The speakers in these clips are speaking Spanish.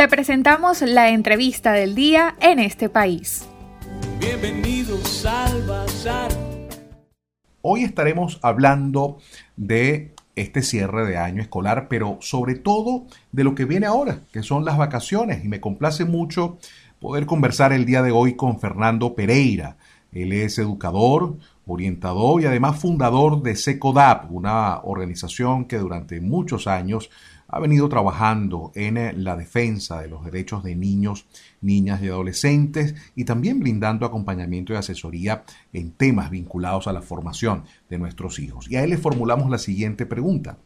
Te presentamos la entrevista del día en este país. Bienvenidos al Bazar. Hoy estaremos hablando de este cierre de año escolar, pero sobre todo de lo que viene ahora, que son las vacaciones. Y me complace mucho poder conversar el día de hoy con Fernando Pereira. Él es educador, orientador y además fundador de SECODAP, una organización que durante muchos años ha venido trabajando en la defensa de los derechos de niños, niñas y adolescentes y también brindando acompañamiento y asesoría en temas vinculados a la formación de nuestros hijos. Y a él le formulamos la siguiente pregunta.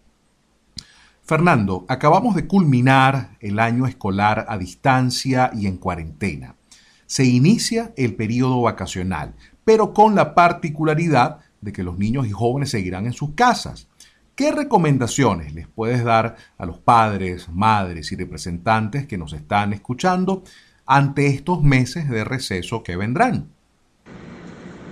Fernando, acabamos de culminar el año escolar a distancia y en cuarentena. Se inicia el periodo vacacional, pero con la particularidad de que los niños y jóvenes seguirán en sus casas. ¿Qué recomendaciones les puedes dar a los padres, madres y representantes que nos están escuchando ante estos meses de receso que vendrán?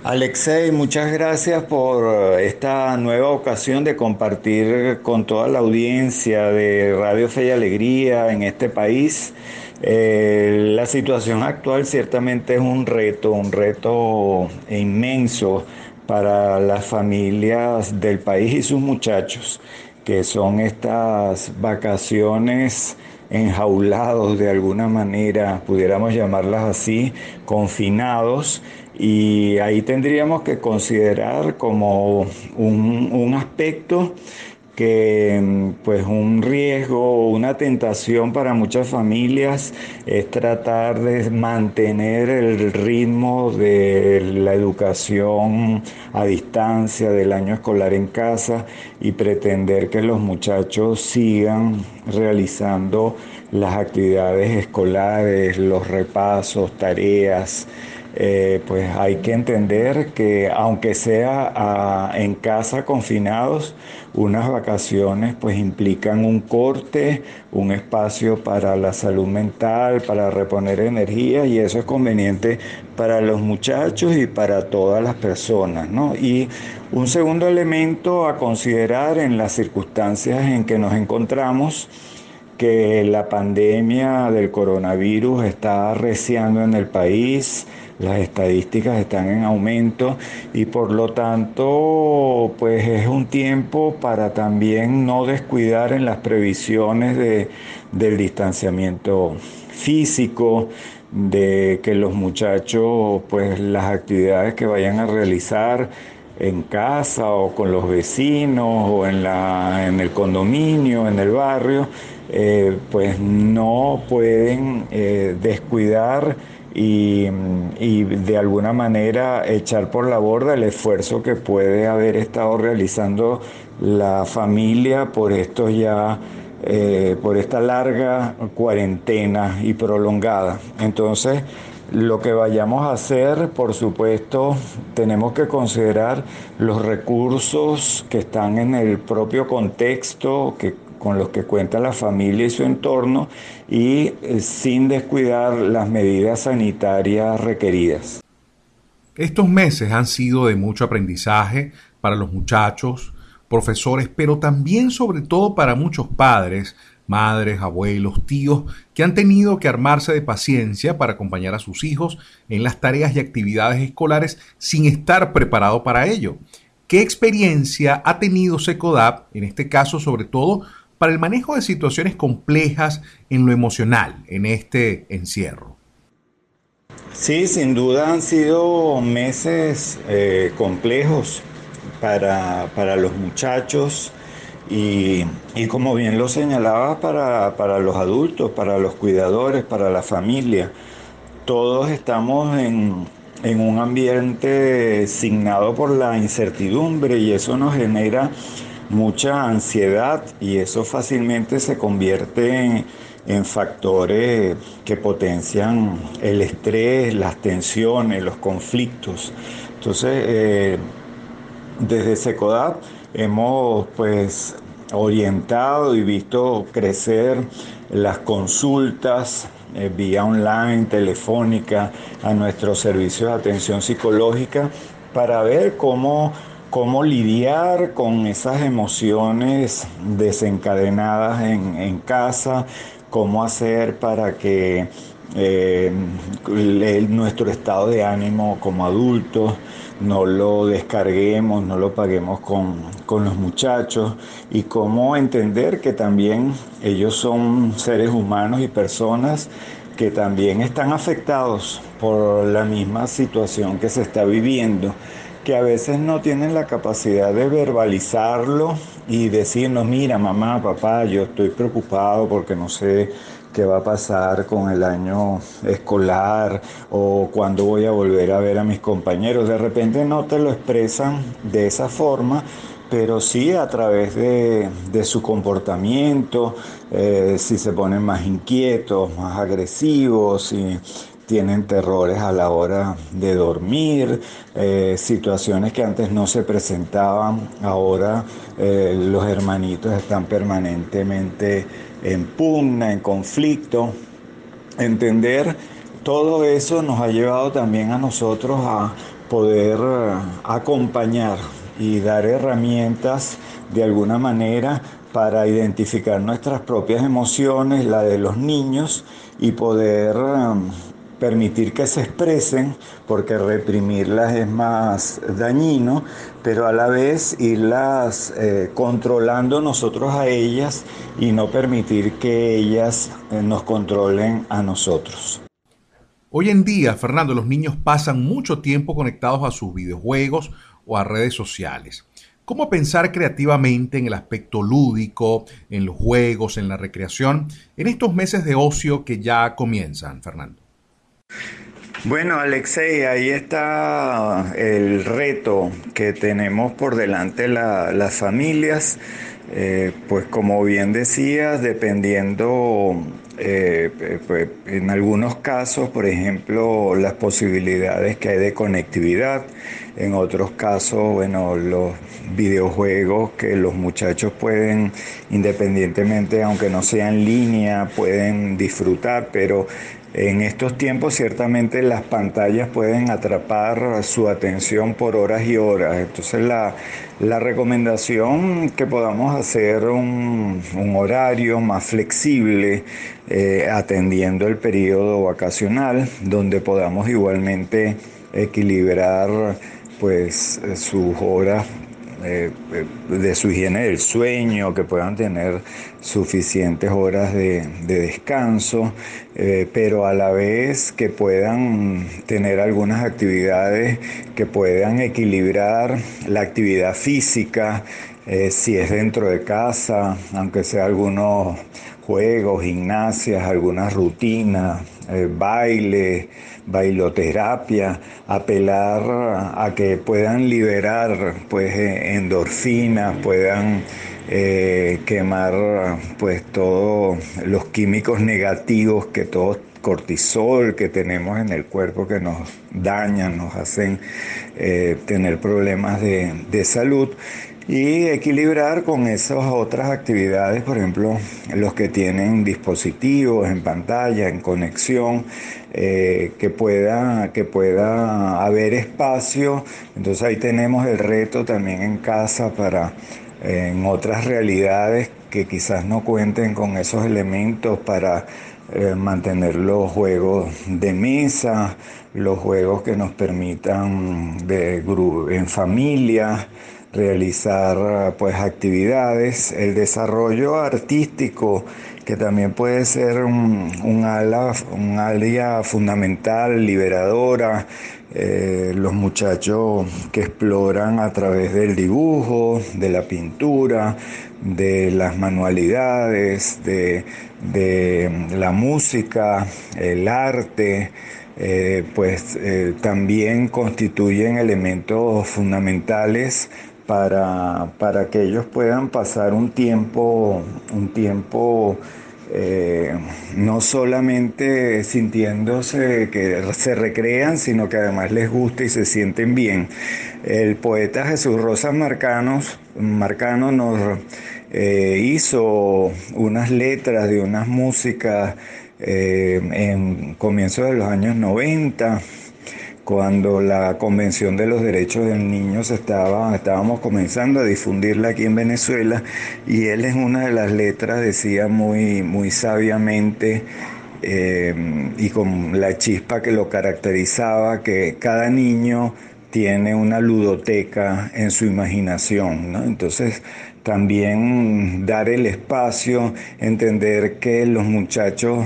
Alexei, muchas gracias por eh, esta nueva ocasión de compartir con toda la audiencia de Radio Fe y Alegría en este país. Eh, la situación actual ciertamente es un reto, un reto inmenso para las familias del país y sus muchachos, que son estas vacaciones enjaulados de alguna manera, pudiéramos llamarlas así, confinados. Y ahí tendríamos que considerar como un, un aspecto que pues un riesgo o una tentación para muchas familias es tratar de mantener el ritmo de la educación a distancia del año escolar en casa y pretender que los muchachos sigan realizando las actividades escolares, los repasos, tareas, eh, pues hay que entender que aunque sea ah, en casa confinados, unas vacaciones pues implican un corte, un espacio para la salud mental, para reponer energía y eso es conveniente para los muchachos y para todas las personas, ¿no? Y un segundo elemento a considerar en las circunstancias en que nos encontramos, que la pandemia del coronavirus está arreciando en el país, las estadísticas están en aumento y por lo tanto pues es un tiempo para también no descuidar en las previsiones de, del distanciamiento físico, de que los muchachos pues las actividades que vayan a realizar en casa o con los vecinos o en, la, en el condominio, en el barrio, eh, pues no pueden eh, descuidar y, de alguna manera echar por la borda el esfuerzo que puede haber estado realizando la familia por estos ya eh, por esta larga cuarentena y prolongada. Entonces, lo que vayamos a hacer, por supuesto, tenemos que considerar los recursos que están en el propio contexto, que con los que cuenta la familia y su entorno y eh, sin descuidar las medidas sanitarias requeridas. Estos meses han sido de mucho aprendizaje para los muchachos, profesores, pero también sobre todo para muchos padres, madres, abuelos, tíos, que han tenido que armarse de paciencia para acompañar a sus hijos en las tareas y actividades escolares sin estar preparado para ello. ¿Qué experiencia ha tenido SECODAP, en este caso sobre todo para el manejo de situaciones complejas en lo emocional en este encierro? Sí, sin duda han sido meses eh, complejos para, los muchachos y, como bien lo señalaba para, para, los adultos, para los cuidadores, para la familia. Todos estamos en, en un ambiente signado por la incertidumbre y eso nos genera mucha ansiedad y eso fácilmente se convierte en, factores que potencian el estrés, las tensiones, los conflictos. Entonces, eh, desde SECODAP hemos pues orientado y visto crecer las consultas eh, vía online, telefónica, a nuestros servicios de atención psicológica para ver cómo cómo lidiar con esas emociones desencadenadas en, casa, cómo hacer para que eh, nuestro estado de ánimo como adultos no lo descarguemos, no lo paguemos con, con, los muchachos y cómo entender que también ellos son seres humanos y personas que también están afectados por la misma situación que se está viviendo, que a veces no tienen la capacidad de verbalizarlo y decirnos, mira mamá, papá, yo estoy preocupado porque no sé qué va a pasar con el año escolar o cuándo voy a volver a ver a mis compañeros. De repente no te lo expresan de esa forma, pero sí a través de, su comportamiento, eh, si se ponen más inquietos, más agresivos, si tienen terrores a la hora de dormir, eh, situaciones que antes no se presentaban, ahora eh, los hermanitos están permanentemente en pugna, en conflicto. Entender todo eso nos ha llevado también a nosotros a poder eh, acompañar y dar herramientas de alguna manera para identificar nuestras propias emociones, la de los niños, y poder permitir que se expresen, porque reprimirlas es más dañino, pero a la vez irlas eh, controlando nosotros a ellas y no permitir que ellas eh, nos controlen a nosotros. Hoy en día, Fernando, los niños pasan mucho tiempo conectados a sus videojuegos o a redes sociales. ¿Cómo pensar creativamente en el aspecto lúdico, en los juegos, en la recreación, en estos meses de ocio que ya comienzan, Fernando? Bueno, Alexei, ahí está el reto que tenemos por delante las familias. Eh, pues como bien decías, dependiendo pues, en algunos casos, por ejemplo, las posibilidades que hay de conectividad, en otros casos, bueno, los videojuegos que los muchachos pueden, independientemente, aunque no sea en línea, pueden disfrutar, pero en estos tiempos ciertamente las pantallas pueden atrapar su atención por horas y horas. Entonces la, recomendación que podamos hacer un, horario más flexible eh, atendiendo el periodo vacacional, donde podamos igualmente equilibrar pues sus horas eh, eh, de su higiene del sueño, que puedan tener suficientes horas de, descanso, eh, pero a la vez que puedan tener algunas actividades que puedan equilibrar la actividad física, si es dentro de casa, aunque sea algunos juegos, gimnasias, algunas rutinas, baile bailoterapia, apelar a que puedan liberar pues eh, endorfinas, puedan eh, quemar pues todos los químicos negativos que todos cortisol que tenemos en el cuerpo que nos dañan, nos hacen eh, tener problemas de, de salud y equilibrar con esas otras actividades, por ejemplo, los que tienen dispositivos en pantalla, en conexión, eh, que, pueda, que pueda haber espacio. Entonces ahí tenemos el reto también en casa para en otras realidades que quizás no cuenten con esos elementos para eh, mantener los juegos de mesa, los juegos que nos permitan de, en familia realizar pues actividades, el desarrollo artístico que también puede ser un, ala, un área fundamental, liberadora, eh, los muchachos que exploran a través del dibujo, de la pintura, de las manualidades, de, la música, el arte, eh, pues eh, también constituyen elementos fundamentales para, para que ellos puedan pasar un tiempo, un tiempo eh, no solamente sintiéndose que se recrean, sino que además les gusta y se sienten bien. El poeta Jesús Rosas Marcanos, Marcano nos eh, hizo unas letras de unas músicas eh, en comienzos de los años 90 cuando la Convención de los Derechos del Niño estaba, estábamos comenzando a difundirla aquí en Venezuela y él en una de las letras decía muy, muy sabiamente eh, y con la chispa que lo caracterizaba que cada niño tiene una ludoteca en su imaginación, Entonces también dar el espacio, entender que los muchachos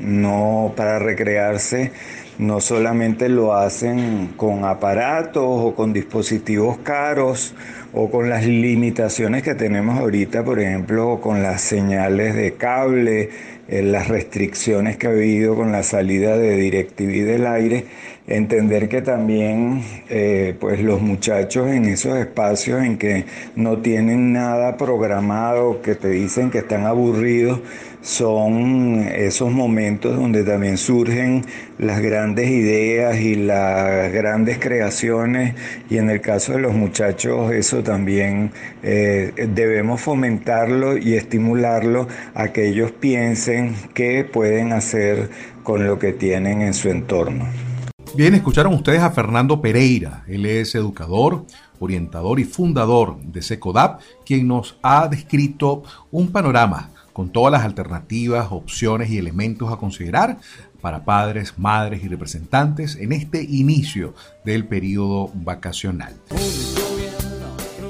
no para recrearse no solamente lo hacen con aparatos o con dispositivos caros o con las limitaciones que tenemos ahorita, por ejemplo, con las señales de cable, eh, las restricciones que ha habido con la salida de DirecTV del aire, entender que también eh, pues los muchachos en esos espacios en que no tienen nada programado, que te dicen que están aburridos, son esos momentos donde también surgen las grandes ideas y las grandes creaciones. Y en el caso de los muchachos eso también eh, debemos fomentarlo y estimularlo a que ellos piensen qué pueden hacer con lo que tienen en su entorno. Bien, escucharon ustedes a Fernando Pereira. Él es educador, orientador y fundador de SECODAP, quien nos ha descrito un panorama con todas las alternativas, opciones y elementos a considerar para padres, madres y representantes en este inicio del periodo vacacional.